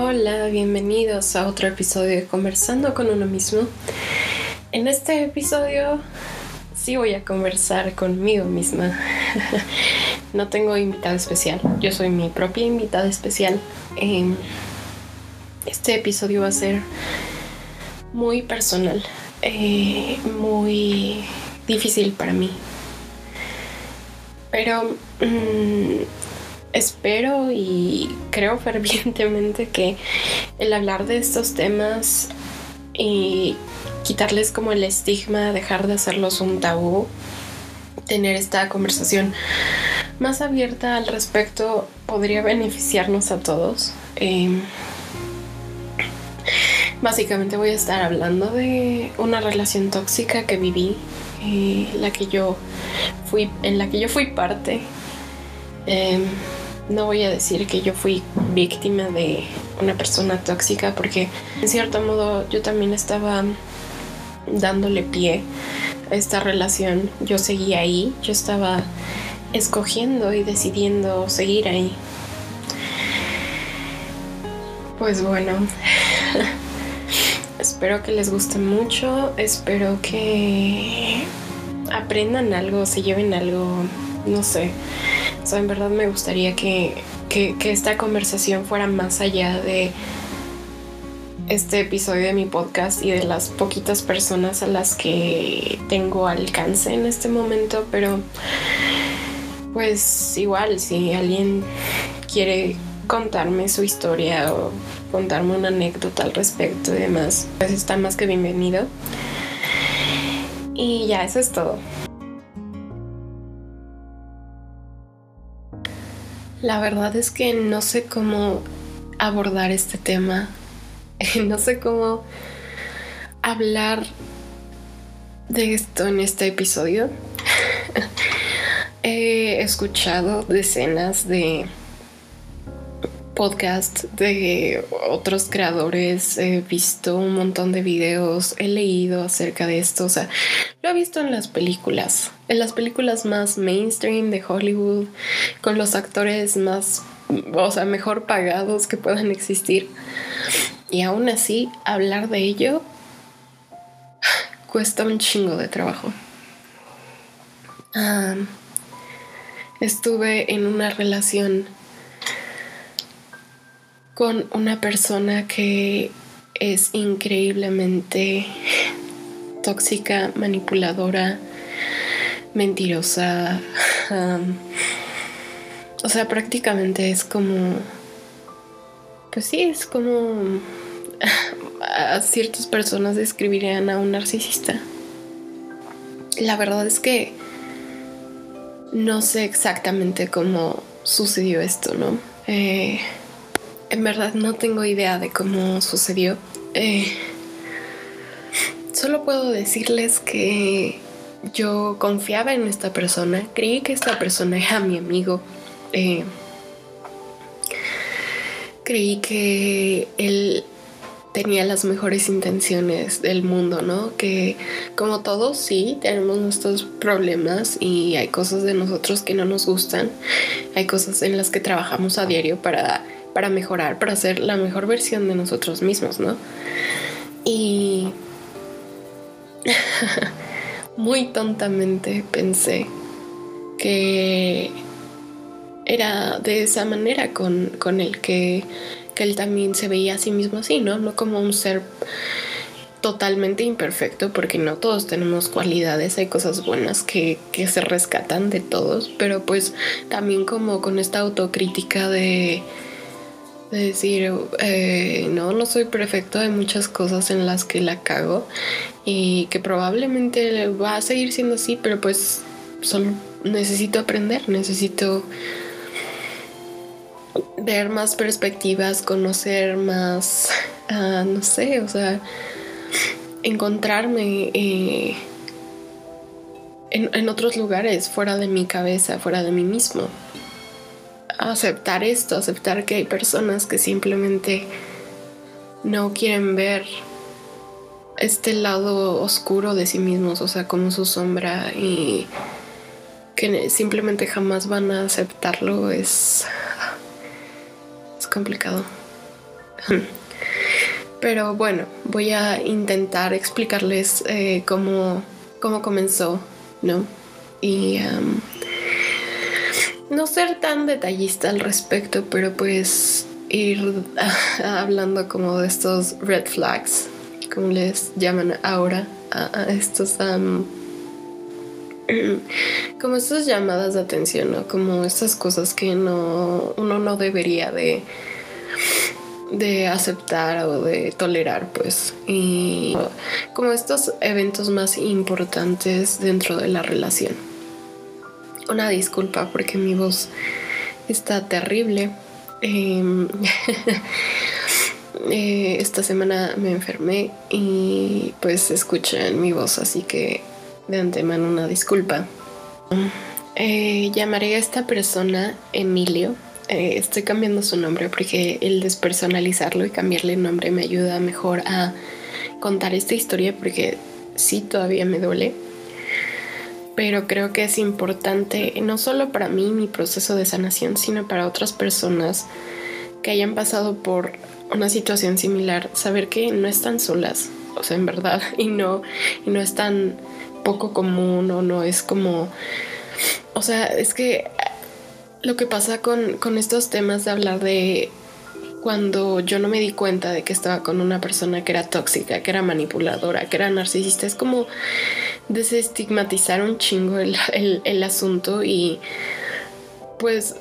Hola, bienvenidos a otro episodio de Conversando con uno mismo. En este episodio sí voy a conversar conmigo misma. no tengo invitada especial, yo soy mi propia invitada especial. Em, este episodio va a ser muy personal, eh, muy difícil para mí. Pero mm, espero y creo fervientemente que el hablar de estos temas y quitarles como el estigma, dejar de hacerlos un tabú, tener esta conversación más abierta al respecto podría beneficiarnos a todos. Em, básicamente voy a estar hablando de una relación tóxica que viví, eh, la que yo fui, en la que yo fui parte. Em, no voy a decir que yo fui víctima de una persona tóxica porque en cierto modo yo también estaba dándole pie a esta relación. Yo seguía ahí, yo estaba escogiendo y decidiendo seguir ahí. Pues bueno, espero que les guste mucho, espero que aprendan algo, se lleven algo, no sé en verdad me gustaría que, esta conversación fuera más allá de este episodio de mi podcast y de las poquitas personas a las que tengo alcance en este momento, pero pues igual si alguien quiere contarme su historia o contarme una anécdota al respecto y demás, pues está más que bienvenido. Y ya, eso es todo. La verdad es que no sé cómo abordar este tema. no sé cómo hablar de esto en este episodio. He escuchado decenas de podcast de otros creadores, he visto un montón de videos, he leído acerca de esto, o sea, lo he visto en las películas, en las películas más mainstream de Hollywood, con los actores más, o sea, mejor pagados que puedan existir. Y aún así, hablar de ello cuesta un chingo de trabajo. estuve en una relación con una persona que es increíblemente tóxica, manipuladora, mentirosa. o sea, prácticamente es como... Pues sí, es como... A ciertas personas describirían a un narcisista. La verdad es que no sé exactamente cómo sucedió esto, ¿no? Eh, en verdad no tengo idea de cómo sucedió. Eh, solo puedo decirles que yo confiaba en esta persona, creí que esta persona era mi amigo. Eh, creí que él tenía las mejores intenciones del mundo, ¿no? Que como todos sí, tenemos nuestros problemas y hay cosas de nosotros que no nos gustan, hay cosas en las que trabajamos a diario para para mejorar, para ser la mejor versión de nosotros mismos, ¿no? Y muy tontamente pensé que era de esa manera con, con el que, que él también se veía a sí mismo así, ¿no? No como un ser totalmente imperfecto, porque no todos tenemos cualidades, hay cosas buenas que, que, se rescatan de todos, pero pues también como con esta autocrítica de de decir, eh, no, no soy perfecto, hay muchas cosas en las que la cago y que probablemente va a seguir siendo así, pero pues solo necesito aprender, necesito ver más perspectivas, conocer más, ah, no sé, o sea, encontrarme eh, en, en otros lugares, fuera de mi cabeza, fuera de mí mismo aceptar esto, aceptar que hay personas que simplemente no quieren ver este lado oscuro de sí mismos, o sea, como su sombra y que simplemente jamás van a aceptarlo es es complicado. Pero bueno, voy a intentar explicarles eh, cómo, cómo comenzó, ¿no? Y no ser tan detallista al respecto, pero pues ir hablando como de estos red flags, como les llaman ahora a, estos... como estas llamadas de atención, ¿no? Como estas cosas que no, uno no debería de, de aceptar o de tolerar, pues. Y como estos eventos más importantes dentro de la relación. Una disculpa porque mi voz está terrible. Em, eh, esta semana me enfermé y pues escuchan mi voz, así que de antemano una disculpa. Eh, llamaré a esta persona Emilio. Eh, estoy cambiando su nombre porque el despersonalizarlo y cambiarle nombre me ayuda mejor a contar esta historia porque sí todavía me duele pero creo que es importante, no solo para mí, mi proceso de sanación, sino para otras personas que hayan pasado por una situación similar, saber que no están solas, o sea, en verdad, y no, y no es tan poco común o no es como, o sea, es que lo que pasa con, con estos temas de hablar de cuando yo no me di cuenta de que estaba con una persona que era tóxica, que era manipuladora, que era narcisista, es como desestigmatizar un chingo el, el, asunto y pues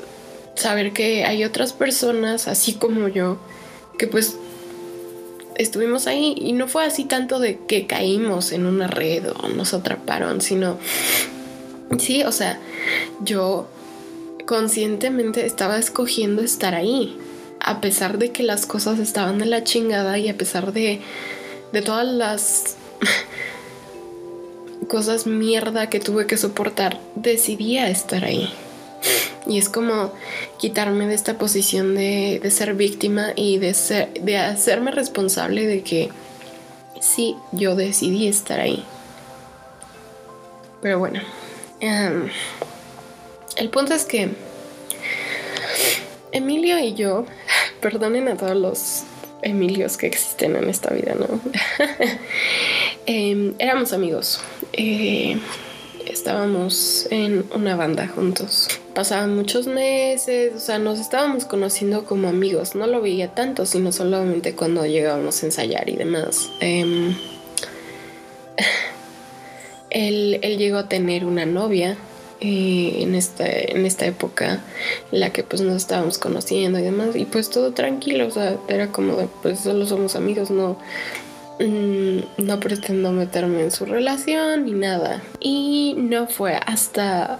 saber que hay otras personas, así como yo, que pues estuvimos ahí y no fue así tanto de que caímos en una red o nos atraparon, sino, sí, o sea, yo conscientemente estaba escogiendo estar ahí, a pesar de que las cosas estaban de la chingada y a pesar de, de todas las cosas mierda que tuve que soportar, decidí estar ahí. Y es como quitarme de esta posición de, ser víctima y de, ser, de hacerme responsable de que sí, yo decidí estar ahí. Pero bueno, em, el punto es que Emilio y yo, perdonen a todos los Emilios que existen en esta vida, ¿no? Em, éramos amigos. Eh, estábamos en una banda juntos. Pasaban muchos meses, o sea, nos estábamos conociendo como amigos. No lo veía tanto, sino solamente cuando llegábamos a ensayar y demás. Em, él, llegó a tener una novia eh, en, esta, en esta época en la que pues nos estábamos conociendo y demás. Y pues todo tranquilo, o sea, era como de, pues solo somos amigos, no, Mm, no pretendo meterme en su relación ni nada. Y no fue hasta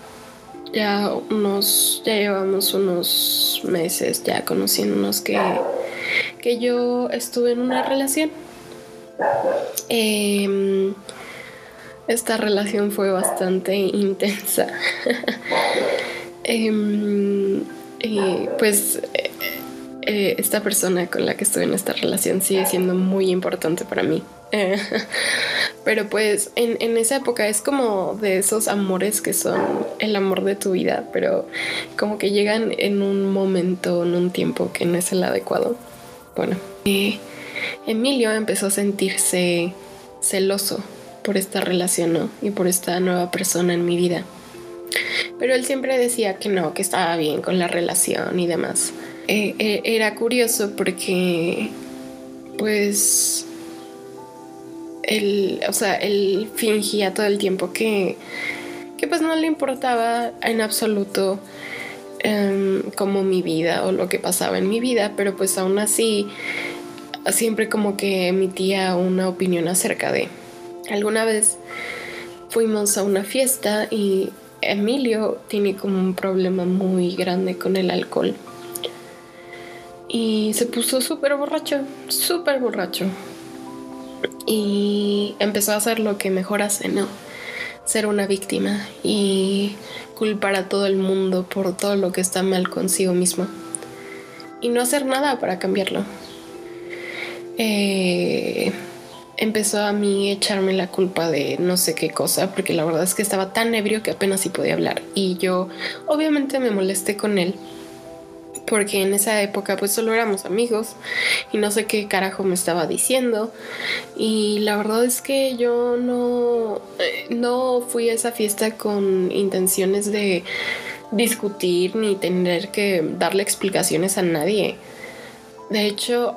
ya unos, ya llevamos unos meses ya conociéndonos que, que yo estuve en una relación. Em, esta relación fue bastante intensa. Em, y pues eh, esta persona con la que estoy en esta relación sigue siendo muy importante para mí. Eh, pero pues en, en, esa época es como de esos amores que son el amor de tu vida, pero como que llegan en un momento, en un tiempo que no es el adecuado. Bueno, Emilio empezó a sentirse celoso por esta relación ¿no? y por esta nueva persona en mi vida. Pero él siempre decía que no, que estaba bien con la relación y demás. Eh, eh, era curioso porque, pues, él, o sea, él fingía todo el tiempo que, que pues no le importaba en absoluto em, como mi vida o lo que pasaba en mi vida, pero pues aún así siempre como que emitía una opinión acerca de. Alguna vez fuimos a una fiesta y Emilio tiene como un problema muy grande con el alcohol y se puso súper borracho, súper borracho. Y empezó a hacer lo que mejor hace, ¿no? Ser una víctima y culpar a todo el mundo por todo lo que está mal consigo mismo. Y no hacer nada para cambiarlo. Eh, empezó a mí echarme la culpa de no sé qué cosa, porque la verdad es que estaba tan ebrio que apenas si podía hablar. Y yo obviamente me molesté con él porque en esa época pues solo éramos amigos y no sé qué carajo me estaba diciendo y la verdad es que yo no eh, no fui a esa fiesta con intenciones de discutir ni tener que darle explicaciones a nadie. De hecho,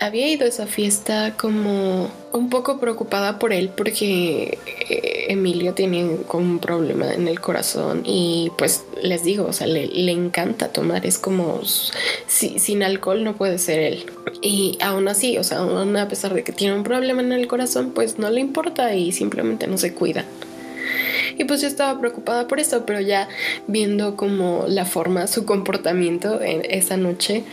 había ido a esa fiesta como un poco preocupada por él porque eh, Emilio tiene como un problema en el corazón y pues les digo, o sea, le, encanta tomar, es como sin alcohol no puede ser él. Y aún así, o sea, aún a pesar de que tiene un problema en el corazón, pues no le importa y simplemente no se cuida. Y pues yo estaba preocupada por eso, pero ya viendo como la forma, su comportamiento en esa noche,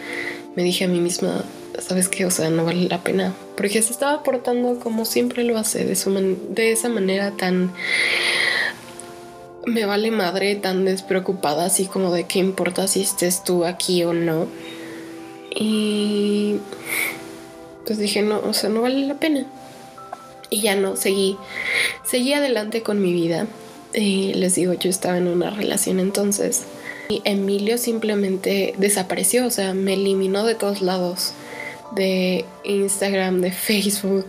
me dije a mí misma, ¿sabes qué? O sea, no vale la pena. Porque se estaba portando como siempre lo hace, de, de esa manera tan... Me vale madre, tan despreocupada, así como de qué importa si estés tú aquí o no. Y... Pues dije, no, o sea, no vale la pena. Y ya no, seguí, seguí adelante con mi vida. Y les digo, yo estaba en una relación entonces. Y Emilio simplemente desapareció, o sea, me eliminó de todos lados de Instagram, de Facebook.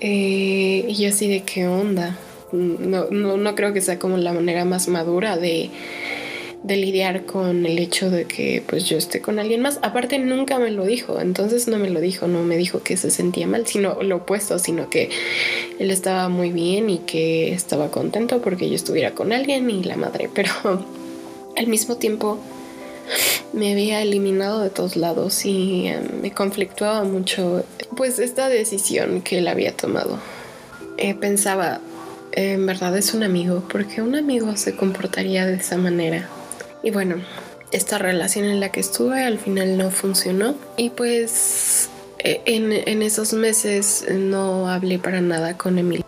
Eh, y yo así de qué onda. No, no, creo que sea como la manera más madura de, de lidiar con el hecho de que pues yo esté con alguien más. Aparte nunca me lo dijo, entonces no me lo dijo, no me dijo que se sentía mal, sino lo opuesto, sino que él estaba muy bien y que estaba contento porque yo estuviera con alguien y la madre, pero al mismo tiempo me había eliminado de todos lados y em, me conflictuaba mucho pues esta decisión que él había tomado. Eh, pensaba, en verdad es un amigo, porque un amigo se comportaría de esa manera. Y bueno, esta relación en la que estuve al final no funcionó y pues e, en, en esos meses no hablé para nada con Emil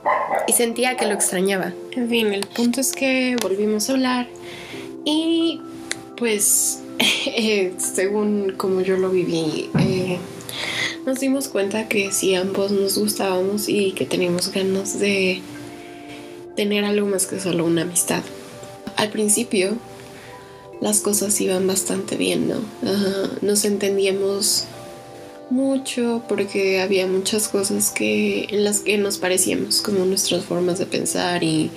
y sentía que lo extrañaba. En fin, el punto es que volvimos a hablar y pues Eh, según como yo lo viví, eh, nos dimos cuenta que si ambos nos gustábamos y que teníamos ganas de tener algo más que solo una amistad. Al principio las cosas iban bastante bien, ¿no? nos entendíamos mucho porque había muchas cosas que en las que nos parecíamos, como nuestras formas de pensar y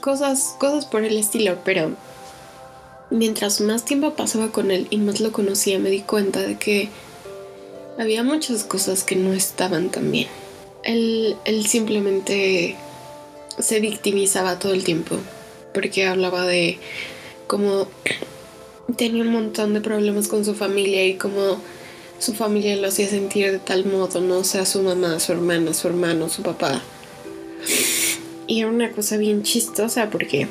cosas, cosas por el estilo, pero mientras más tiempo pasaba con él y más lo conocía, me di cuenta de que había muchas cosas que no estaban tan bien. Él, él simplemente se victimizaba todo el tiempo, porque hablaba de cómo tenía un montón de problemas con su familia y cómo su familia lo hacía sentir de tal modo, no sea su mamá, su hermana, su hermano, su papá. Y era una cosa bien chistosa porque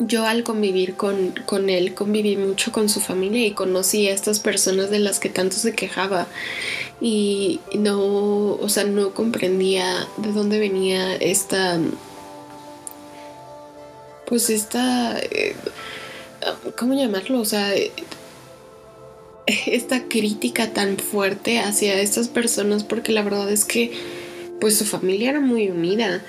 yo al convivir con, con, él, conviví mucho con su familia y conocí a estas personas de las que tanto se quejaba y no, o sea, no comprendía de dónde venía esta, pues esta, eh, ¿cómo llamarlo? O sea, esta crítica tan fuerte hacia estas personas porque la verdad es que pues su familia era muy unida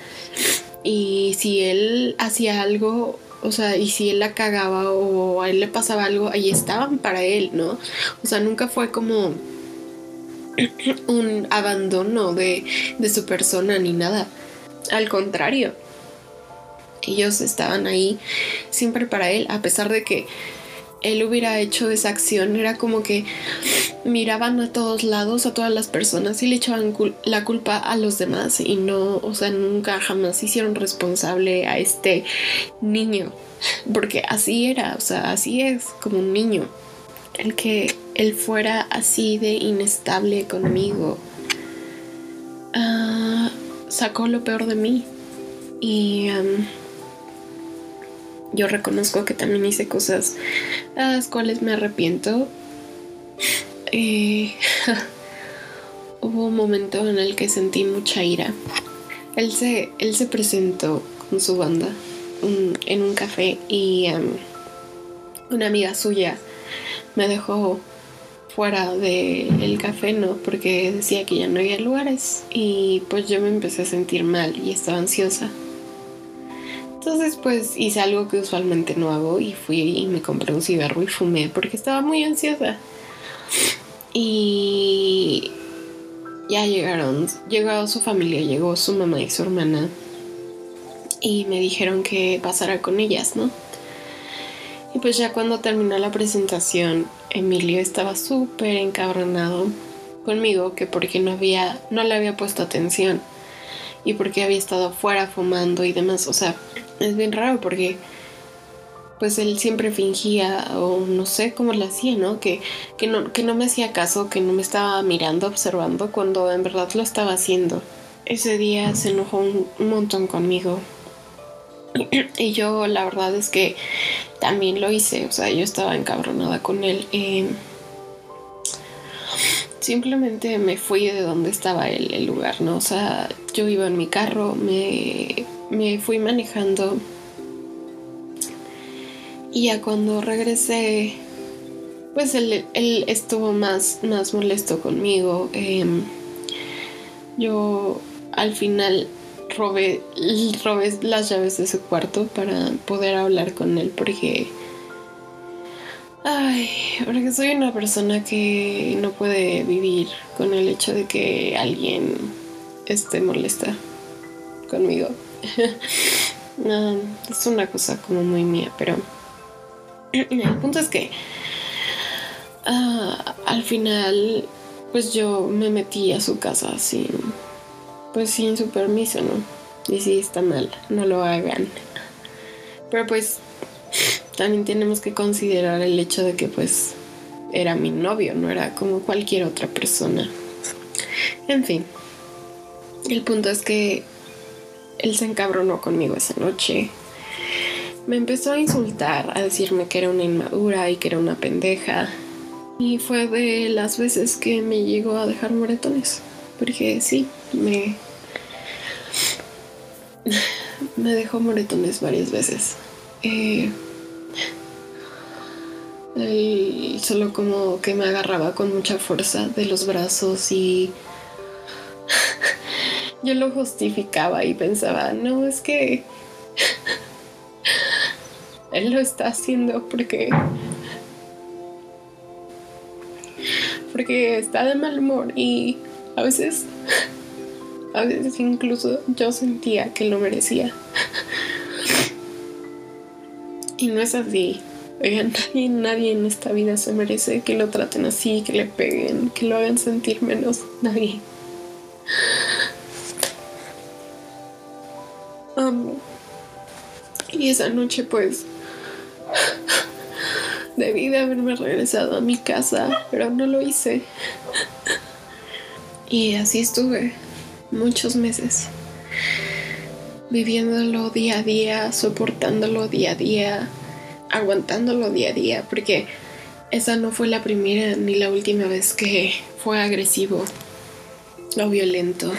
y si él hacía algo o sea, y si él la cagaba o a él le pasaba algo, ahí estaban para él, ¿no? O sea, nunca fue como un abandono de, de su persona ni nada. Al contrario, ellos estaban ahí siempre para él, a pesar de que él hubiera hecho esa acción, era como que miraban a todos lados, a todas las personas y le echaban la culpa a los demás y no, o sea, nunca jamás hicieron responsable a este niño, porque así era, o sea, así es como un niño. El que él fuera así de inestable conmigo ah, sacó lo peor de mí y... yo reconozco que también hice cosas a las cuales me arrepiento eh, hubo un momento en el que sentí mucha ira. Él se, él se presentó con su banda en un café y um, una amiga suya me dejó fuera del café, ¿no? Porque decía que ya no había lugares y pues yo me empecé a sentir mal y estaba ansiosa. Entonces pues hice algo que usualmente no hago y fui y me compré un cigarro y fumé porque estaba muy ansiosa. Y ya llegaron, llegó su familia, llegó su mamá y su hermana y me dijeron que pasara con ellas, ¿no? Y pues ya cuando terminó la presentación, Emilio estaba súper encabronado conmigo que porque no había, no le había puesto atención y porque había estado afuera fumando y demás. O sea, es bien raro porque pues él siempre fingía o no sé cómo lo hacía, ¿no? Que, que ¿no? que no me hacía caso, que no me estaba mirando, observando cuando en verdad lo estaba haciendo. Ese día se enojó un, montón conmigo. y yo la verdad es que también lo hice, o sea, yo estaba encabronada con él. Eh, simplemente me fui de donde estaba el, el, lugar, ¿no? O sea, yo iba en mi carro, me, me fui manejando y ya cuando regresé, pues él, él estuvo más, más molesto conmigo. Eh, yo al final robé, robé las llaves de su cuarto para poder hablar con él porque Ay, porque soy una persona que no puede vivir con el hecho de que alguien esté molesta conmigo. no, es una cosa como muy mía, pero el punto es que uh, al final, pues yo me metí a su casa sin, pues sin su permiso, ¿no? Y sí, está mal, no lo hagan. Pero pues también tenemos que considerar el hecho de que pues era mi novio, no era como cualquier otra persona. En fin, el punto es que él se encabronó conmigo esa noche. Me empezó a insultar, a decirme que era una inmadura y que era una pendeja. Y fue de las veces que me llegó a dejar moretones. Porque sí, me... me dejó moretones varias veces. Eh, solo como que me agarraba con mucha fuerza de los brazos y yo lo justificaba y pensaba, no, es que él lo está haciendo porque porque está de mal humor y a veces a veces incluso yo sentía que lo merecía. Y no es así. Oigan, nadie, nadie en esta vida se merece que lo traten así, que le peguen, que lo hagan sentir menos. Nadie. Y esa noche pues debí de haberme regresado a mi casa, pero no lo hice. Y así estuve muchos meses, viviéndolo día a día, soportándolo día a día, aguantándolo día a día, porque esa no fue la primera ni la última vez que fue agresivo o violento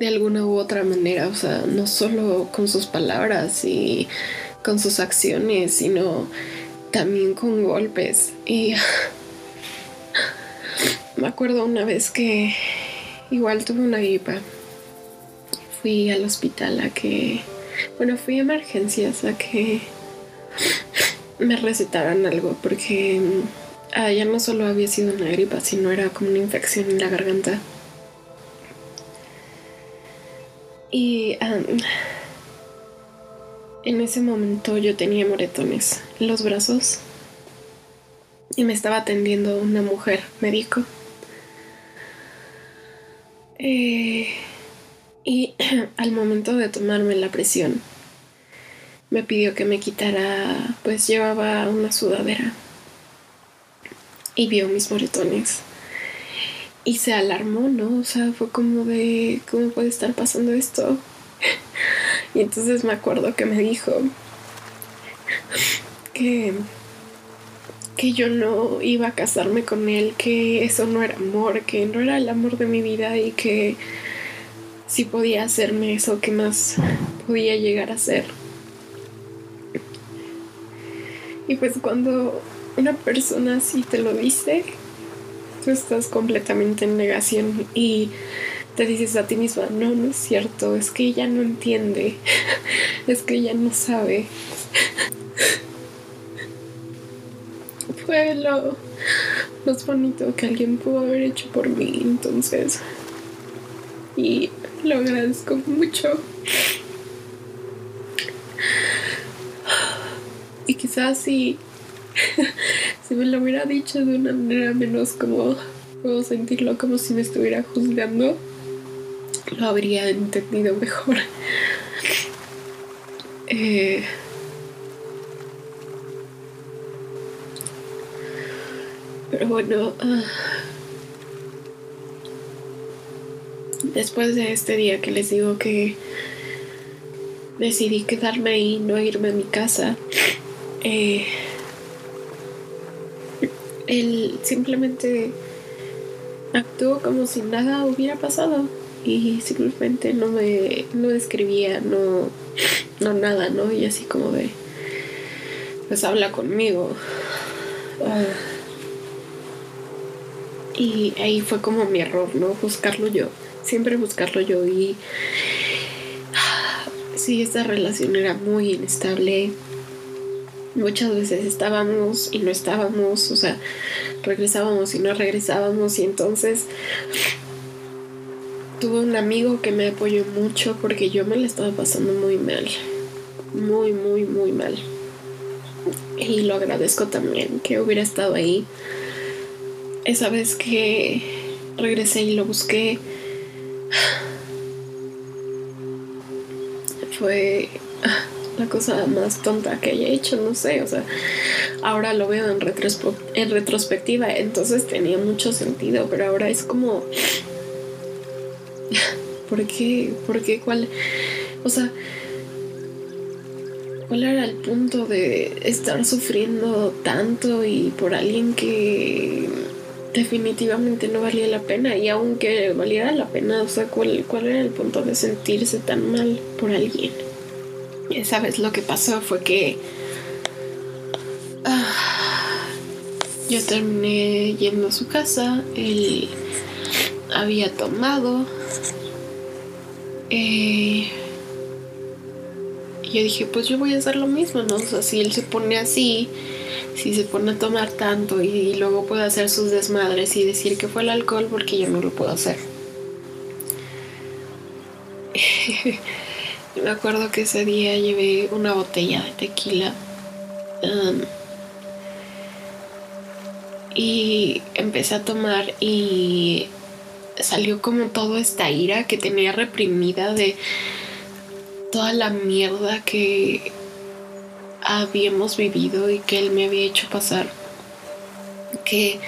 de alguna u otra manera, o sea, no solo con sus palabras y con sus acciones, sino también con golpes. Y me acuerdo una vez que igual tuve una gripa. Fui al hospital a que, bueno, fui a emergencias a que me recetaran algo porque ah, ya no solo había sido una gripa, sino era como una infección en la garganta. Y en ese momento yo tenía moretones en los brazos y me estaba atendiendo una mujer médico. Eh, y al momento de tomarme la presión, me pidió que me quitara, pues llevaba una sudadera y vio mis moretones y se alarmó, ¿no? O sea, fue como de, ¿cómo puede estar pasando esto? y entonces me acuerdo que me dijo que, que yo no iba a casarme con él, que eso no era amor, que no era el amor de mi vida y que si podía hacerme eso, ¿qué más podía llegar a ser? Y pues cuando una persona así te lo dice, tú estás completamente en negación y te dices a ti misma, no, no es cierto, es que ella no entiende, es que ella no sabe. Fue lo más bonito que alguien pudo haber hecho por mí, entonces. Y lo agradezco mucho. Y quizás si, si me lo hubiera dicho de una manera menos como puedo sentirlo como si me estuviera juzgando, lo habría entendido mejor. Eh, pero bueno, ah, después de este día que les digo que decidí quedarme y no irme a mi casa, eh, él simplemente actuó como si nada hubiera pasado y simplemente no me no escribía, no, no nada, ¿no? Y así como de, pues habla conmigo. Ah. y ahí fue como mi error, ¿no? Buscarlo yo, siempre buscarlo yo y sí, esta relación era muy inestable. Muchas veces estábamos y no estábamos, o sea, regresábamos y no regresábamos y entonces tuve un amigo que me apoyó mucho porque yo me la estaba pasando muy mal, muy, muy, muy mal. Y lo agradezco también que hubiera estado ahí. Esa vez que regresé y lo busqué, fue la cosa más tonta que haya hecho, no sé, o sea, ahora lo veo en, retrospectiva, entonces tenía mucho sentido, pero ahora es como, ¿por qué? ¿Por qué? ¿Cuál? O sea, ¿cuál era el punto de estar sufriendo tanto y por alguien que definitivamente no valía la pena? Y aunque valiera la pena, o sea, ¿cuál, cuál era el punto de sentirse tan mal por alguien? Esa vez lo que pasó fue que ah, yo terminé yendo a su casa, él había tomado. Eh, y yo dije, pues yo voy a hacer lo mismo, ¿no? O sea, si él se pone así, si se pone a tomar tanto y, luego puede hacer sus desmadres y decir que fue el alcohol porque yo no lo puedo hacer. me acuerdo que ese día llevé una botella de tequila. Um, y empecé a tomar y salió como toda esta ira que tenía reprimida de toda la mierda que habíamos vivido y que él me había hecho pasar que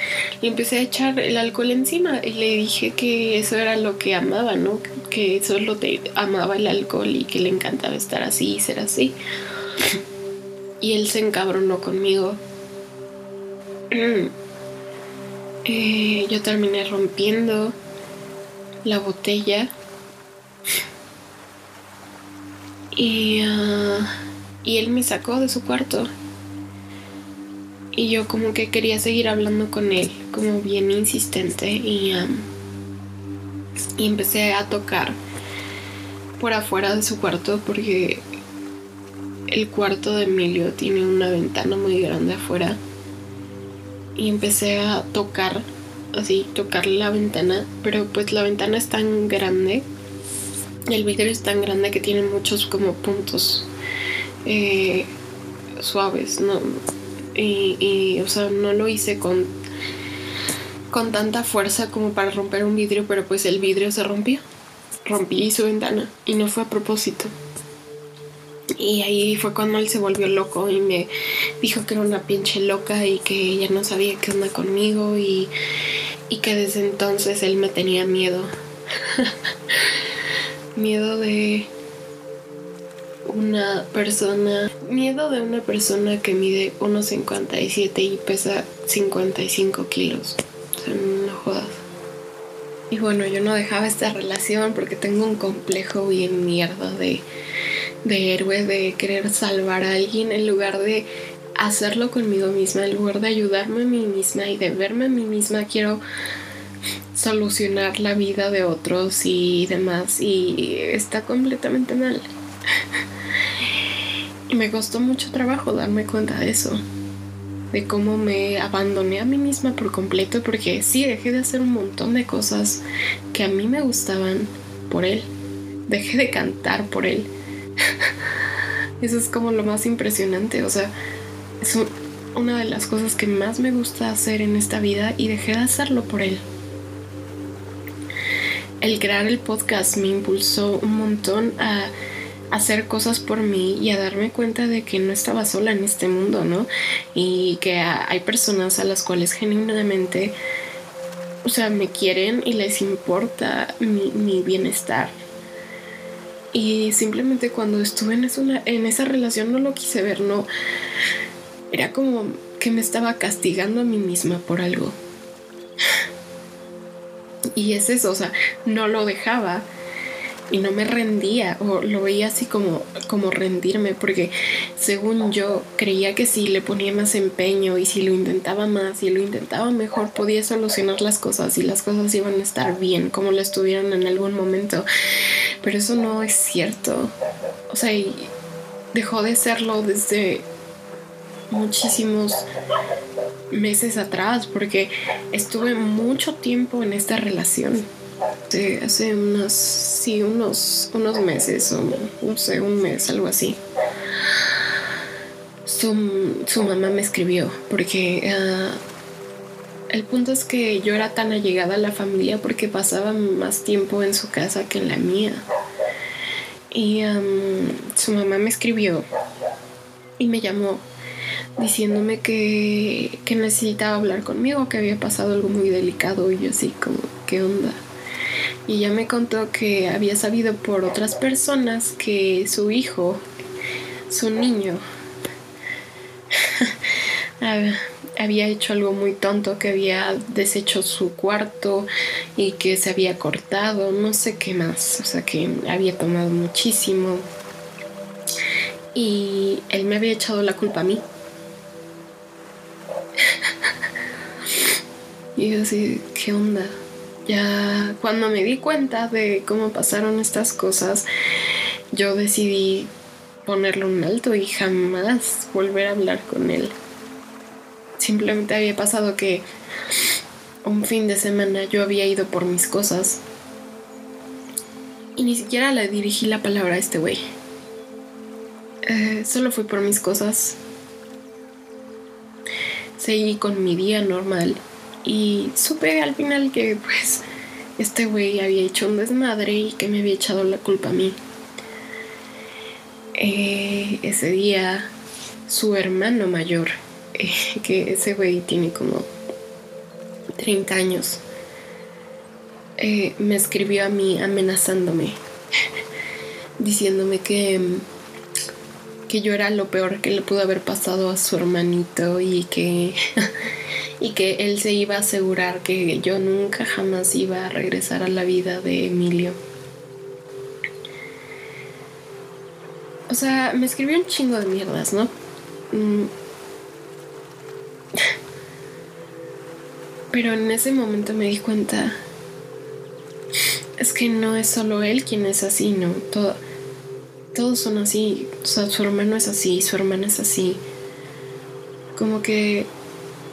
le empecé a echar el alcohol encima y le dije que eso era lo que amaba, ¿no? Que solo te amaba el alcohol y que le encantaba estar así y ser así. Y él se encabronó conmigo. Eh, yo terminé rompiendo la botella. Y, ah, y él me sacó de su cuarto y yo como que quería seguir hablando con él, como bien insistente. Y, um, y empecé a tocar por afuera de su cuarto porque el cuarto de Emilio tiene una ventana muy grande afuera. Y empecé a tocar, así, tocar la ventana. Pero pues la ventana es tan grande, el vidrio es tan grande que tiene muchos como puntos eh, suaves, ¿no? Y, o sea, no lo hice con, con tanta fuerza como para romper un vidrio, pero pues el vidrio se rompió. Rompí su ventana y no fue a propósito. Y ahí fue cuando él se volvió loco y me dijo que era una pinche loca y que ella no sabía qué onda conmigo y, y que desde entonces él me tenía miedo. miedo de una persona, miedo de una persona que mide 1,57 y pesa 55 kilos. O sea, no jodas. Y bueno, yo no dejaba esta relación porque tengo un complejo bien mierda de, de héroe, de querer salvar a alguien en lugar de hacerlo conmigo misma, en lugar de ayudarme a mí misma y de verme a mí misma, quiero solucionar la vida de otros y demás y está completamente mal. Me costó mucho trabajo darme cuenta de eso, de cómo me abandoné a mí misma por completo porque sí dejé de hacer un montón de cosas que a mí me gustaban por él. Dejé de cantar por él. Eso es como lo más impresionante, o sea, es una de las cosas que más me gusta hacer en esta vida y dejé de hacerlo por él el crear el podcast me impulsó un montón a hacer cosas por mí y a darme cuenta de que no estaba sola en este mundo, ¿no? Y que hay personas a las cuales genuinamente, o sea, me quieren y les importa mi, bienestar. Y simplemente cuando estuve en, en esa relación no lo quise ver, no. Era como que me estaba castigando a mí misma por algo. Y es eso, o sea, no lo dejaba y no me rendía o lo veía así como, como rendirme porque según yo creía que si le ponía más empeño y si lo intentaba más y lo intentaba mejor podía solucionar las cosas y las cosas iban a estar bien como lo estuvieran en algún momento pero eso no es cierto o sea dejó de serlo desde muchísimos meses atrás porque estuve mucho tiempo en esta relación. Hace unos, sí, unos, unos meses o no sé, un mes, algo así. Su, su mamá me escribió porque ah, el punto es que yo era tan allegada a la familia porque pasaba más tiempo en su casa que en la mía. Y su mamá me escribió y me llamó diciéndome que, que necesitaba hablar conmigo, que había pasado algo muy delicado y yo así como, ¿qué onda? Y ella me contó que había sabido por otras personas que su hijo, su niño, había hecho algo muy tonto, que había deshecho su cuarto y que se había cortado, no sé qué más, o sea que había tomado muchísimo. Y él me había echado la culpa a mí. Y yo así, ¿qué onda? Ya cuando me di cuenta de cómo pasaron estas cosas, yo decidí ponerle un alto y jamás volver a hablar con él. Simplemente había pasado que un fin de semana yo había ido por mis cosas y ni siquiera le dirigí la palabra a este güey. Eh, solo fui por mis cosas. Seguí con mi día normal y supe al final que pues este güey había hecho un desmadre y que me había echado la culpa a mí. Eh, ese día su hermano mayor, eh, que ese güey tiene como 30 años, eh, me escribió a mí amenazándome, diciéndome que, que yo era lo peor que le pudo haber pasado a su hermanito y que y que él se iba a asegurar que yo nunca jamás iba a regresar a la vida de Emilio. O sea, me escribió un chingo de mierdas, ¿no? Mm. Pero en ese momento me di cuenta, es que no es solo él quien es así, ¿no? Todo, todos son así. O sea, su hermano es así, su hermana es así. Como que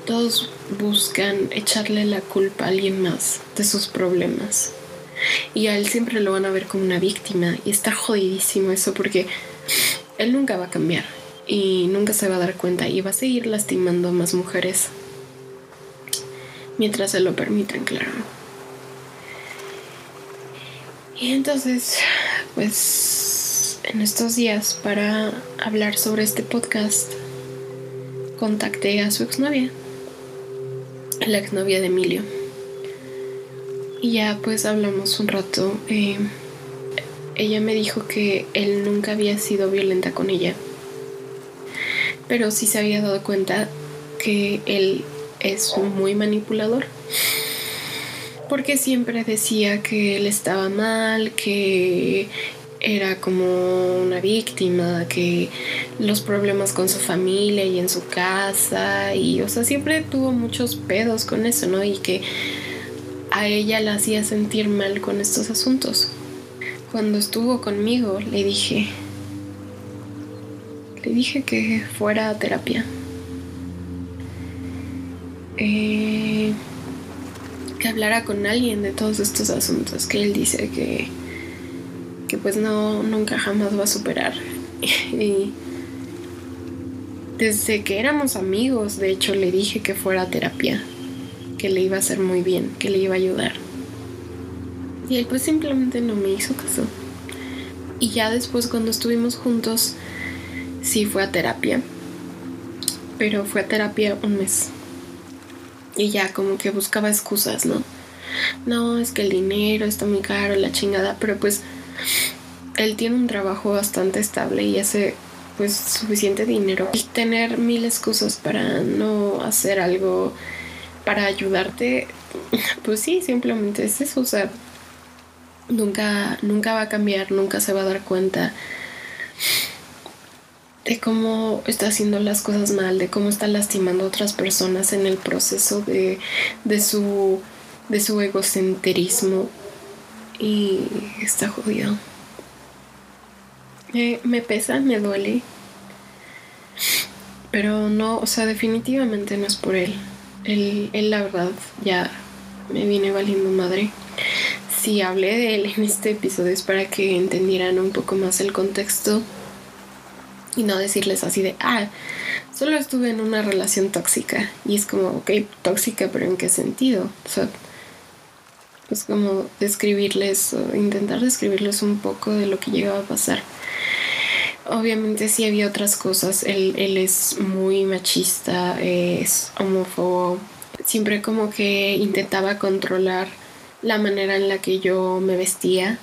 todos buscan echarle la culpa a alguien más de sus problemas. Y a él siempre lo van a ver como una víctima. Y está jodidísimo eso porque él nunca va a cambiar. Y nunca se va a dar cuenta. Y va a seguir lastimando a más mujeres. Mientras se lo permitan, claro. Y entonces, pues, en estos días, para hablar sobre este podcast, contacté a su exnovia la exnovia de Emilio. Y ya pues hablamos un rato. Eh, ella me dijo que él nunca había sido violenta con ella. Pero sí se había dado cuenta que él es muy manipulador. Porque siempre decía que él estaba mal, que era como una víctima, que los problemas con su familia y en su casa, y o sea, siempre tuvo muchos pedos con eso, ¿no? Y que a ella la hacía sentir mal con estos asuntos. Cuando estuvo conmigo le dije, le dije que fuera a terapia. Eh, que hablara con alguien de todos estos asuntos que él dice que, que pues no, nunca jamás va a superar. y desde que éramos amigos, de hecho, le dije que fuera a terapia, que le iba a hacer muy bien, que le iba a ayudar. Y él pues simplemente no me hizo caso. Y ya después cuando estuvimos juntos, sí fue a terapia. Pero fue a terapia un mes. Y ya como que buscaba excusas, ¿no? No, es que el dinero está muy caro, la chingada, pero pues él tiene un trabajo bastante estable y hace pues suficiente dinero. Y tener mil excusas para no hacer algo para ayudarte, pues sí, simplemente es eso, o sea, nunca, nunca va a cambiar, nunca se va a dar cuenta de cómo está haciendo las cosas mal, de cómo está lastimando a otras personas en el proceso de, de, su, de su egocentrismo. Y está jodido. Eh, me pesa, me duele. Pero no, o sea, definitivamente no es por él. Él, él la verdad, ya me viene valiendo madre. Si hablé de él en este episodio es para que entendieran un poco más el contexto y no decirles así de, ah, solo estuve en una relación tóxica. Y es como, ok, tóxica, pero ¿en qué sentido? O sea, pues como describirles o intentar describirles un poco de lo que llegaba a pasar. Obviamente sí había otras cosas. Él, él es muy machista, es homófobo. Siempre como que intentaba controlar la manera en la que yo me vestía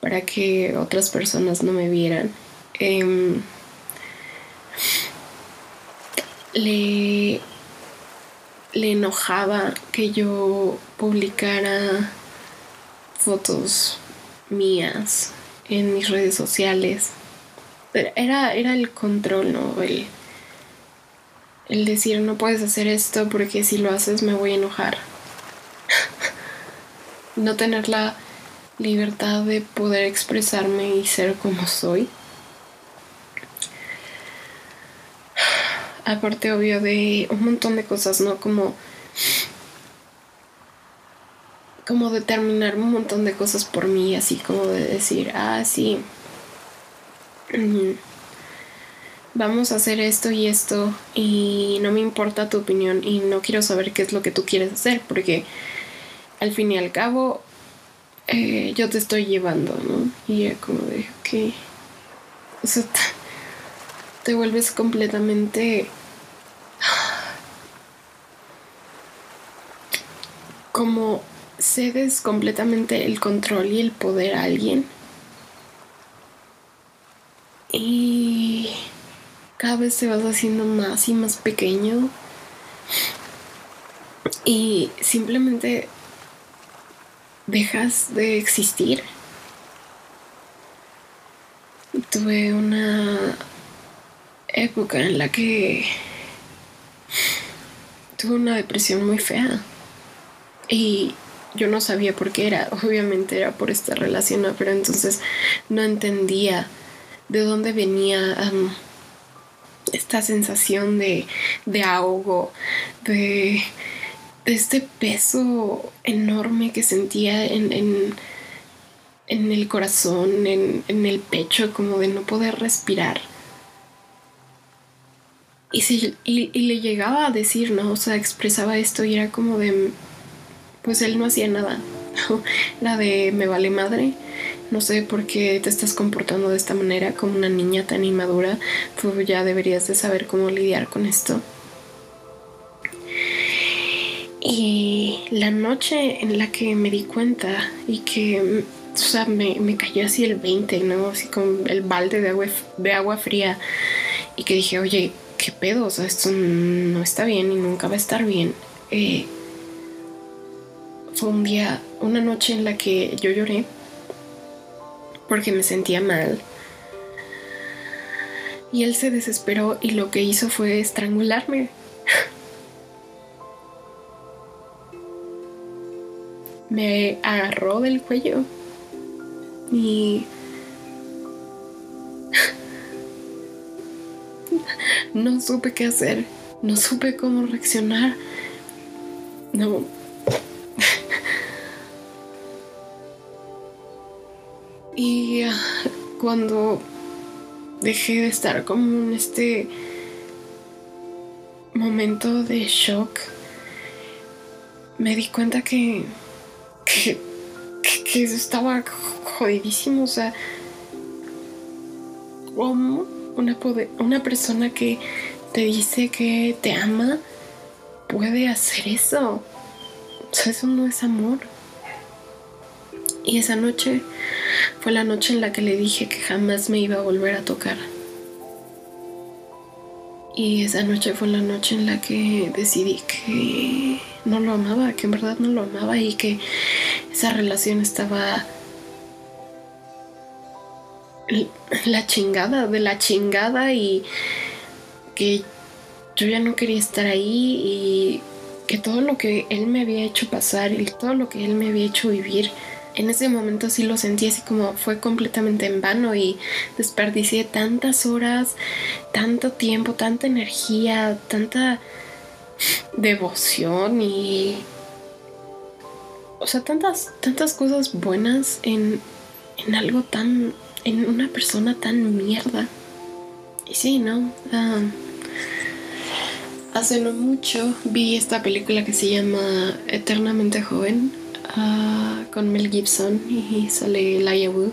para que otras personas no me vieran. Eh, le, le enojaba que yo publicara fotos mías en mis redes sociales. Era, era el control, ¿no? El, el decir no puedes hacer esto porque si lo haces me voy a enojar. no tener la libertad de poder expresarme y ser como soy. Aparte obvio de un montón de cosas, ¿no? Como como determinar un montón de cosas por mí, así como de decir, ah, sí, vamos a hacer esto y esto y no me importa tu opinión y no quiero saber qué es lo que tú quieres hacer porque al fin y al cabo eh, yo te estoy llevando, ¿no? Y ya como de, ok, o sea, te vuelves completamente como cedes completamente el control y el poder a alguien y cada vez te vas haciendo más y más pequeño y simplemente dejas de existir. Tuve una época en la que tuve una depresión muy fea y yo no sabía por qué era, obviamente era por esta relación, pero entonces no entendía de dónde venía esta sensación de, de ahogo, de, este peso enorme que sentía en, en, en el corazón, en, en el pecho, como de no poder respirar. Y, si, le llegaba a decir, ¿no? O sea, expresaba esto y era como de, pues él no hacía nada. La de me vale madre, no sé por qué te estás comportando de esta manera como una niña tan inmadura, tú ya deberías de saber cómo lidiar con esto. Y la noche en la que me di cuenta y que, o sea, me, me cayó así el 20, ¿no? Así con el balde de agua, de agua fría y que dije, oye, ¿qué pedo? O sea, esto no está bien y nunca va a estar bien. Eh, fue un día, una noche en la que yo lloré porque me sentía mal. Y él se desesperó y lo que hizo fue estrangularme. me agarró del cuello y no supe qué hacer, no supe cómo reaccionar. No. y ah, cuando dejé de estar como en este momento de shock, me di cuenta que, que, que, estaba jodidísimo. O sea, ¿cómo una, una persona que te dice que te ama puede hacer eso? O sea, eso no es amor. Y esa noche fue la noche en la que le dije que jamás me iba a volver a tocar. Y esa noche fue la noche en la que decidí que no lo amaba, que en verdad no lo amaba y que esa relación estaba la chingada, de la chingada y que yo ya no quería estar ahí y que todo lo que él me había hecho pasar y todo lo que él me había hecho vivir en ese momento sí lo sentí así como fue completamente en vano y desperdicié tantas horas, tanto tiempo, tanta energía, tanta devoción y... O sea, tantas, tantas cosas buenas en, en algo tan... en una persona tan mierda. Y sí, ¿no? Ah, hace no mucho vi esta película que se llama Eternamente Joven Ah, con Mel Gibson y sale Laia Wood.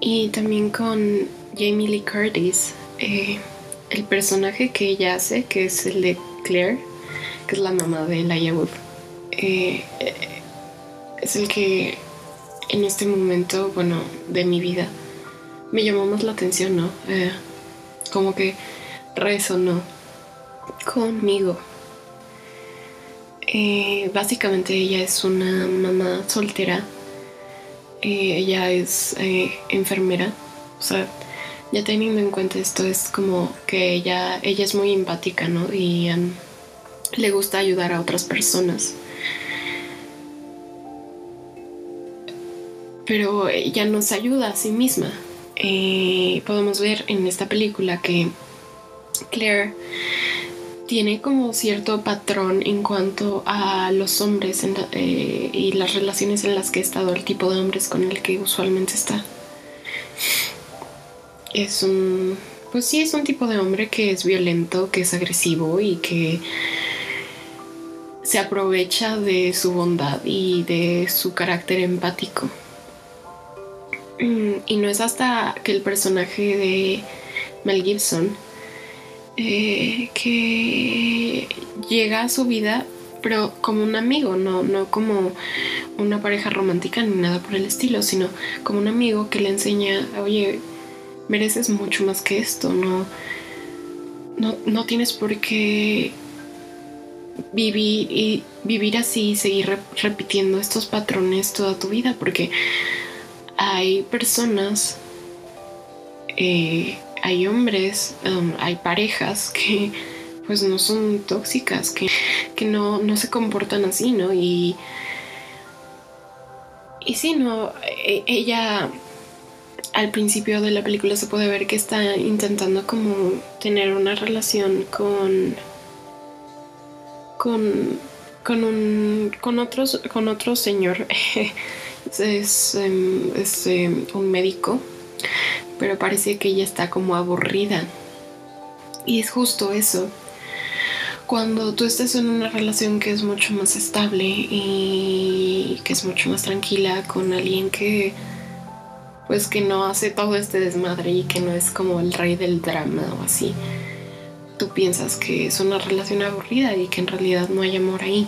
Y también con Jamie Lee Curtis. Eh, el personaje que ella hace, que es el de Claire, que es la mamá de Laia Wood, eh, es el que en este momento, bueno, de mi vida, me llamó más la atención, ¿no? Eh, como que resonó conmigo. Eh, básicamente ella es una mamá soltera. Eh, ella es enfermera. O sea, ya teniendo en cuenta esto, es como que ella, ella es muy empática, ¿no? Y um, le gusta ayudar a otras personas. Pero ella nos ayuda a sí misma. Podemos ver en esta película que Claire tiene como cierto patrón en cuanto a los hombres eh, y las relaciones en las que ha estado, el tipo de hombres con el que usualmente está. Es un... Pues sí, es un tipo de hombre que es violento, que es agresivo y que se aprovecha de su bondad y de su carácter empático. Mm, y no es hasta que el personaje de Mel Gibson eh, que llega a su vida, pero como un amigo, no, no como una pareja romántica ni nada por el estilo, sino como un amigo que le enseña, oye, mereces mucho más que esto, no, no, tienes por qué vivir y vivir así y seguir repitiendo estos patrones toda tu vida, porque hay personas eh, hay hombres, um, hay parejas que pues no son tóxicas, que, no, se comportan así, ¿no? Y, y sí, no, e, ella al principio de la película se puede ver que está intentando como tener una relación con con con un con otros con otro señor es, em, em, un médico pero parece que ella está como aburrida. Y es justo eso. Cuando tú estás en una relación que es mucho más estable y que es mucho más tranquila con alguien que pues que no hace todo este desmadre y que no es como el rey del drama o así. Tú piensas que es una relación aburrida y que en realidad no hay amor ahí.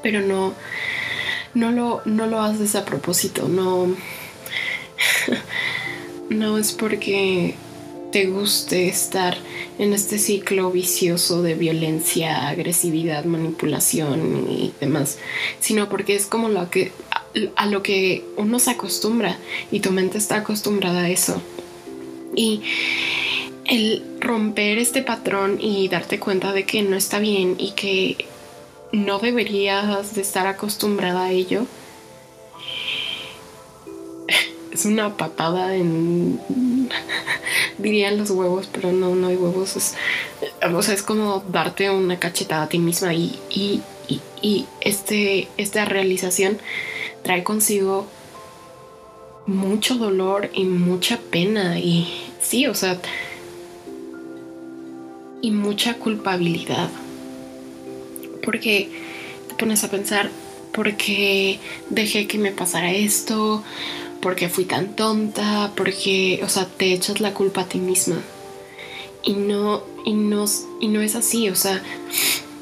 Pero no no lo no lo haces a propósito, no no es porque te guste estar en este ciclo vicioso de violencia, agresividad, manipulación y demás, sino porque es como lo que a lo que uno se acostumbra y tu mente está acostumbrada a eso. Y el romper este patrón y darte cuenta de que no está bien y que no deberías de estar acostumbrada a ello. Es una patada en... dirían los huevos, pero no, no hay huevos. O sea, es como darte una cachetada a ti misma y, y, y, este, esta realización trae consigo mucho dolor y mucha pena y sí, o sea, y mucha culpabilidad. Porque te pones a pensar, ¿por qué dejé que me pasara esto? ¿Por qué fui tan tonta? Porque, o sea, te echas la culpa a ti misma. Y no, y no, y no es así, o sea,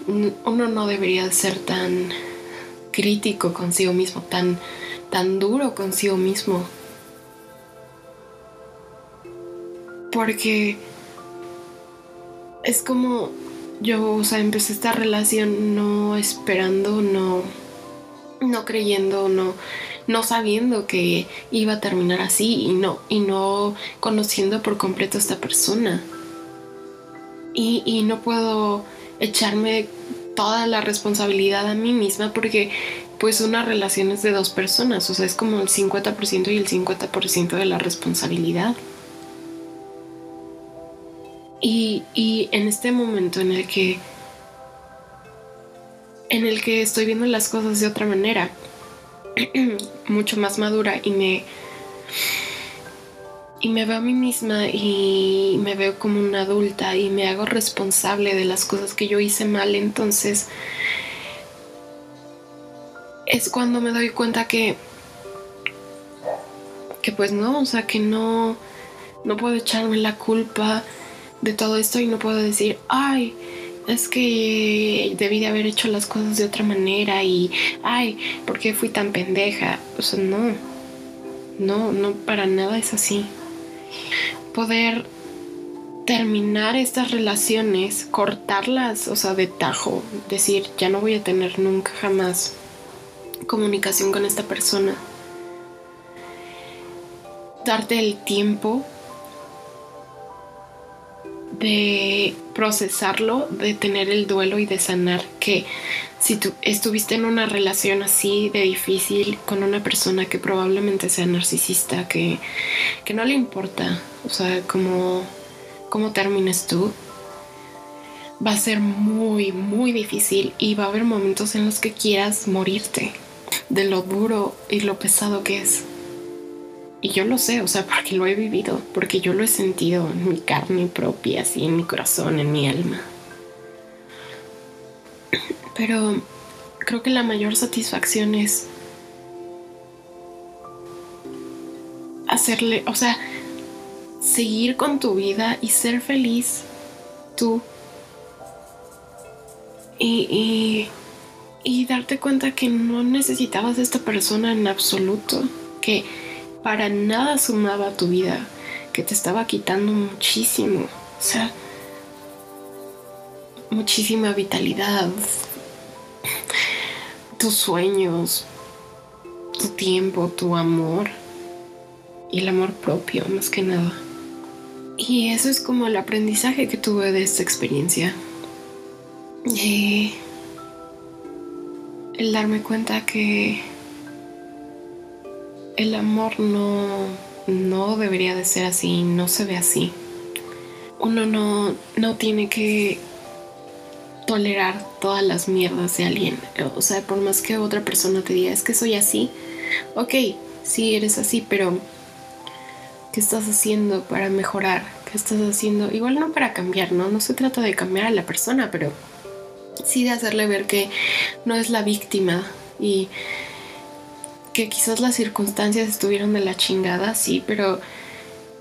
uno no debería ser tan crítico consigo mismo, tan, tan duro consigo mismo. Porque es como yo, o sea, empecé esta relación no esperando, no, no creyendo, no, no sabiendo que iba a terminar así y no, y no conociendo por completo a esta persona. Y, y no puedo echarme toda la responsabilidad a mí misma porque pues una relación es de dos personas, o sea, es como el 50% y el 50% de la responsabilidad. Y, y, en este momento en el que en el que estoy viendo las cosas de otra manera, mucho más madura y me y me veo a mí misma y me veo como una adulta y me hago responsable de las cosas que yo hice mal, entonces es cuando me doy cuenta que que pues no, o sea, que no no puedo echarme la culpa de todo esto y no puedo decir, "Ay, es que debí de haber hecho las cosas de otra manera y ay, ¿por qué fui tan pendeja?" O sea, no. No, no para nada es así poder terminar estas relaciones, cortarlas, o sea, de tajo, decir, ya no voy a tener nunca jamás comunicación con esta persona. Darte el tiempo de procesarlo, de tener el duelo y de sanar que si tú estuviste en una relación así de difícil con una persona que probablemente sea narcisista, que, que no le importa, o sea, cómo, cómo termines tú, va a ser muy, muy difícil y va a haber momentos en los que quieras morirte de lo duro y lo pesado que es. Y yo lo sé, o sea, porque lo he vivido, porque yo lo he sentido en mi carne propia, así en mi corazón, en mi alma. Pero creo que la mayor satisfacción es hacerle, o sea, seguir con tu vida y ser feliz tú. Y, y, darte cuenta que no necesitabas a esta persona en absoluto, que para nada sumaba a tu vida, que te estaba quitando muchísimo, o sea, muchísima vitalidad, tus sueños, tu tiempo, tu amor y el amor propio más que nada. Y eso es como el aprendizaje que tuve de esta experiencia. Y el darme cuenta que el amor no, no debería de ser así, no se ve así. Uno no, no tiene que tolerar todas las mierdas de alguien. O sea, por más que otra persona te diga, es que soy así. Ok, sí, eres así, pero ¿qué estás haciendo para mejorar? ¿Qué estás haciendo? Igual no para cambiar, ¿no? No se trata de cambiar a la persona, pero sí de hacerle ver que no es la víctima y que quizás las circunstancias estuvieron de la chingada, sí, pero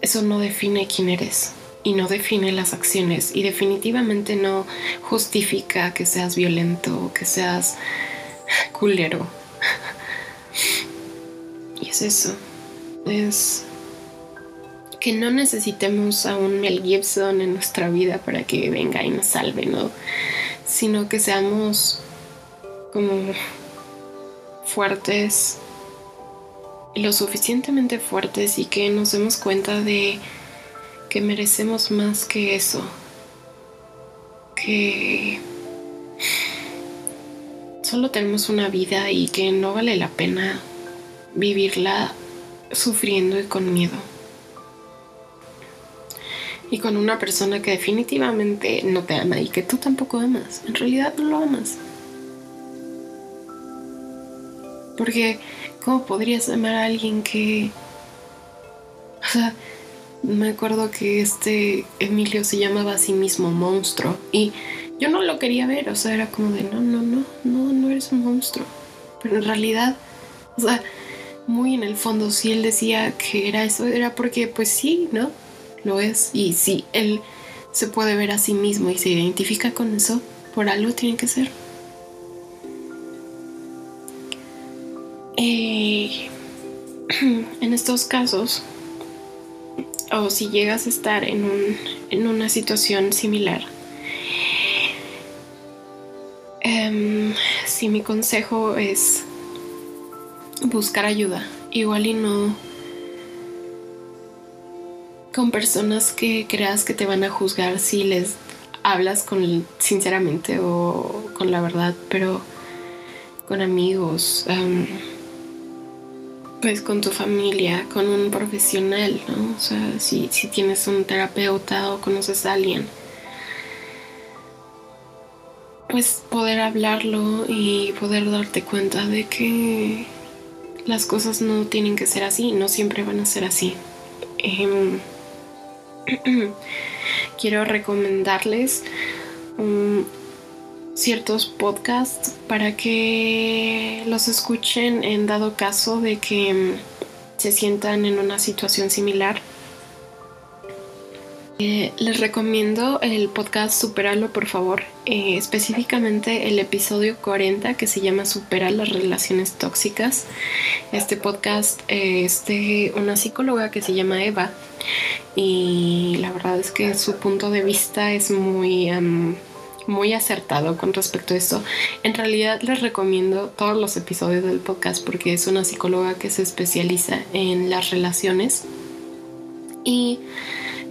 eso no define quién eres y no define las acciones y definitivamente no justifica que seas violento o que seas culero. Y es eso. Es que no necesitemos a un Mel Gibson en nuestra vida para que venga y nos salve, ¿no? Sino que seamos como fuertes, lo suficientemente fuertes y que nos demos cuenta de que merecemos más que eso, que solo tenemos una vida y que no vale la pena vivirla sufriendo y con miedo. Y con una persona que definitivamente no te ama y que tú tampoco amas. En realidad no lo amas. Porque, ¿cómo podrías amar a alguien que... O sea, me acuerdo que este Emilio se llamaba a sí mismo monstruo. Y yo no lo quería ver, o sea, era como de, no, no, no, no, no eres un monstruo. Pero en realidad, o sea, muy en el fondo, si él decía que era eso, era porque, pues sí, ¿no? Lo es. Y si él se puede ver a sí mismo y se identifica con eso, por algo tiene que ser. Eh, en estos casos, o si llegas a estar en, un, en una situación similar, em, si mi consejo es buscar ayuda, igual y no con personas que creas que te van a juzgar si les hablas con sinceramente o con la verdad, pero con amigos. Em, pues con tu familia, con un profesional, ¿no? O sea, si, si tienes un terapeuta o conoces a alguien, pues poder hablarlo y poder darte cuenta de que las cosas no tienen que ser así, no siempre van a ser así. Em, quiero recomendarles un ciertos podcasts para que los escuchen en dado caso de que mm, se sientan en una situación similar. Eh, les recomiendo el podcast Superalo, por favor, eh, específicamente el episodio 40 que se llama Supera las relaciones tóxicas. Este podcast es de una psicóloga que se llama Eva y la verdad es que su punto de vista es muy muy acertado con respecto a esto. En realidad les recomiendo todos los episodios del podcast porque es una psicóloga que se especializa en las relaciones y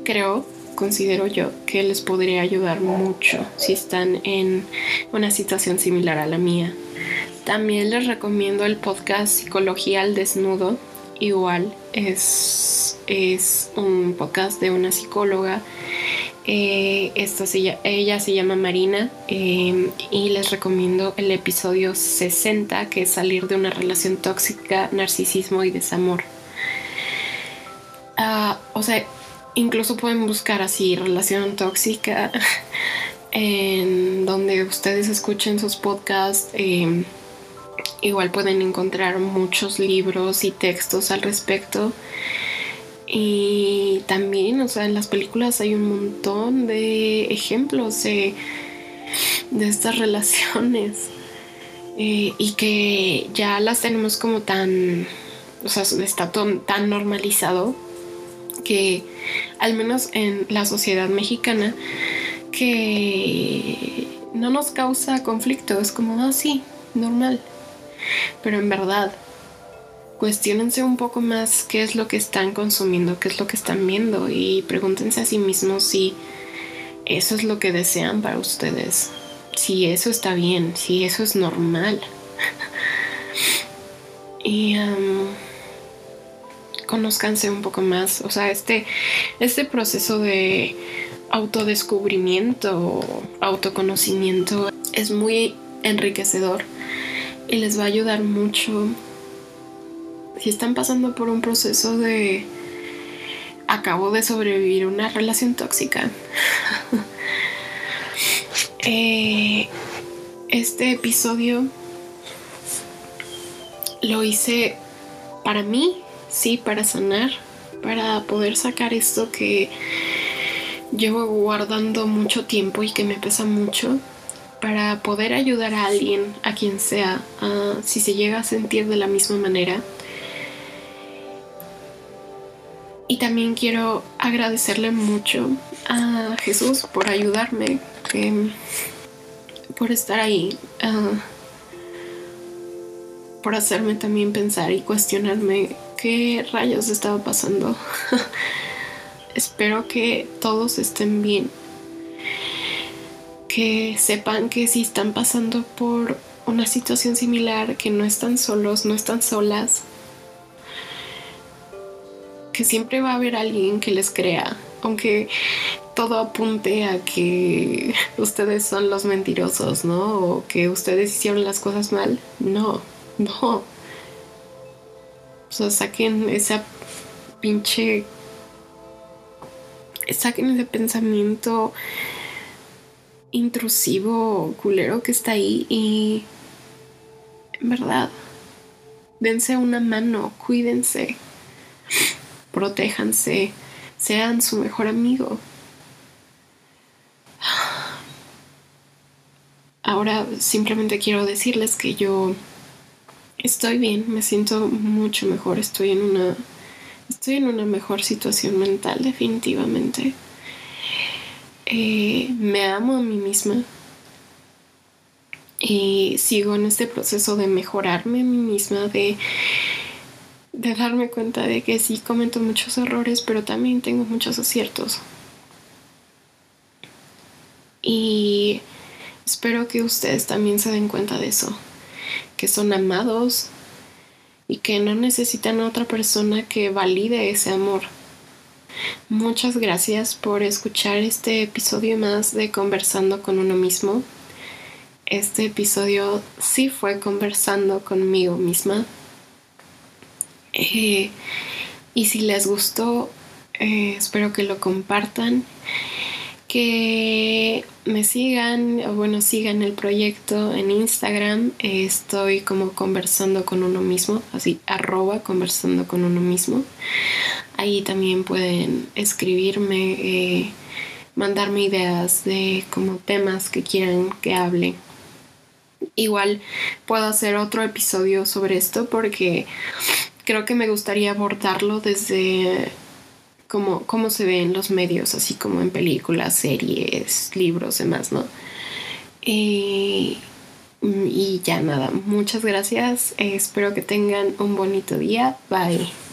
creo, considero yo, que les podría ayudar mucho si están en una situación similar a la mía. También les recomiendo el podcast Psicología al Desnudo. Igual es, es un podcast de una psicóloga eh, ella se llama Marina em, y les recomiendo el episodio 60 que es salir de una relación tóxica, narcisismo y desamor. Ah, o sea, incluso pueden buscar así relación tóxica en donde ustedes escuchen sus podcasts. Em, igual pueden encontrar muchos libros y textos al respecto. Y también, o sea, en las películas hay un montón de ejemplos de, estas relaciones eh, y que ya las tenemos como tan, o sea, está tan normalizado que al menos en la sociedad mexicana que no nos causa conflicto, es como, ah, sí, normal. Pero en verdad, cuestionense un poco más qué es lo que están consumiendo, qué es lo que están viendo y pregúntense a sí mismos si eso es lo que desean para ustedes, si eso está bien, si eso es normal. y um, conozcanse un poco más, o sea, este, este proceso de autodescubrimiento, autoconocimiento es muy enriquecedor y les va a ayudar mucho si están pasando por un proceso de acabo de sobrevivir una relación tóxica. Eh, este episodio lo hice para mí, sí, para sanar, para poder sacar esto que llevo guardando mucho tiempo y que me pesa mucho, para poder ayudar a alguien, a quien sea, si se llega a sentir de la misma manera Y también quiero agradecerle mucho a Jesús por ayudarme, por estar ahí, ah, por hacerme también pensar y cuestionarme qué rayos estaba pasando. Espero que todos estén bien, que sepan que si están pasando por una situación similar, que no están solos, no están solas, que siempre va a haber alguien que les crea, aunque todo apunte a que ustedes son los mentirosos, ¿no? O que ustedes hicieron las cosas mal. No, no. O sea, saquen esa pinche... Saquen ese pensamiento intrusivo, culero que está ahí y... En verdad, dense una mano, cuídense, protéjanse, sean su mejor amigo. Ahora simplemente quiero decirles que yo estoy bien, me siento mucho mejor, estoy en una estoy en una mejor situación mental definitivamente. Eh, me amo a mí misma y sigo en este proceso de mejorarme a mí misma, de, de darme cuenta de que sí cometo muchos errores, pero también tengo muchos aciertos. Y espero que ustedes también se den cuenta de eso, que son amados y que no necesitan a otra persona que valide ese amor. Muchas gracias por escuchar este episodio más de Conversando con uno mismo. Este episodio sí fue conversando conmigo misma. Eh, y si les gustó, eh, espero que lo compartan que me sigan, o bueno, sigan el proyecto en Instagram. estoy como conversando con uno mismo, así, arroba conversando con uno mismo. Ahí también pueden escribirme, eh, mandarme ideas de como temas que quieran que hable. Igual puedo hacer otro episodio sobre esto porque creo que me gustaría abordarlo desde cómo, se ve en los medios, así como en películas, series, libros, demás, ¿no? y ya nada, muchas gracias. espero que tengan un bonito día. Bye.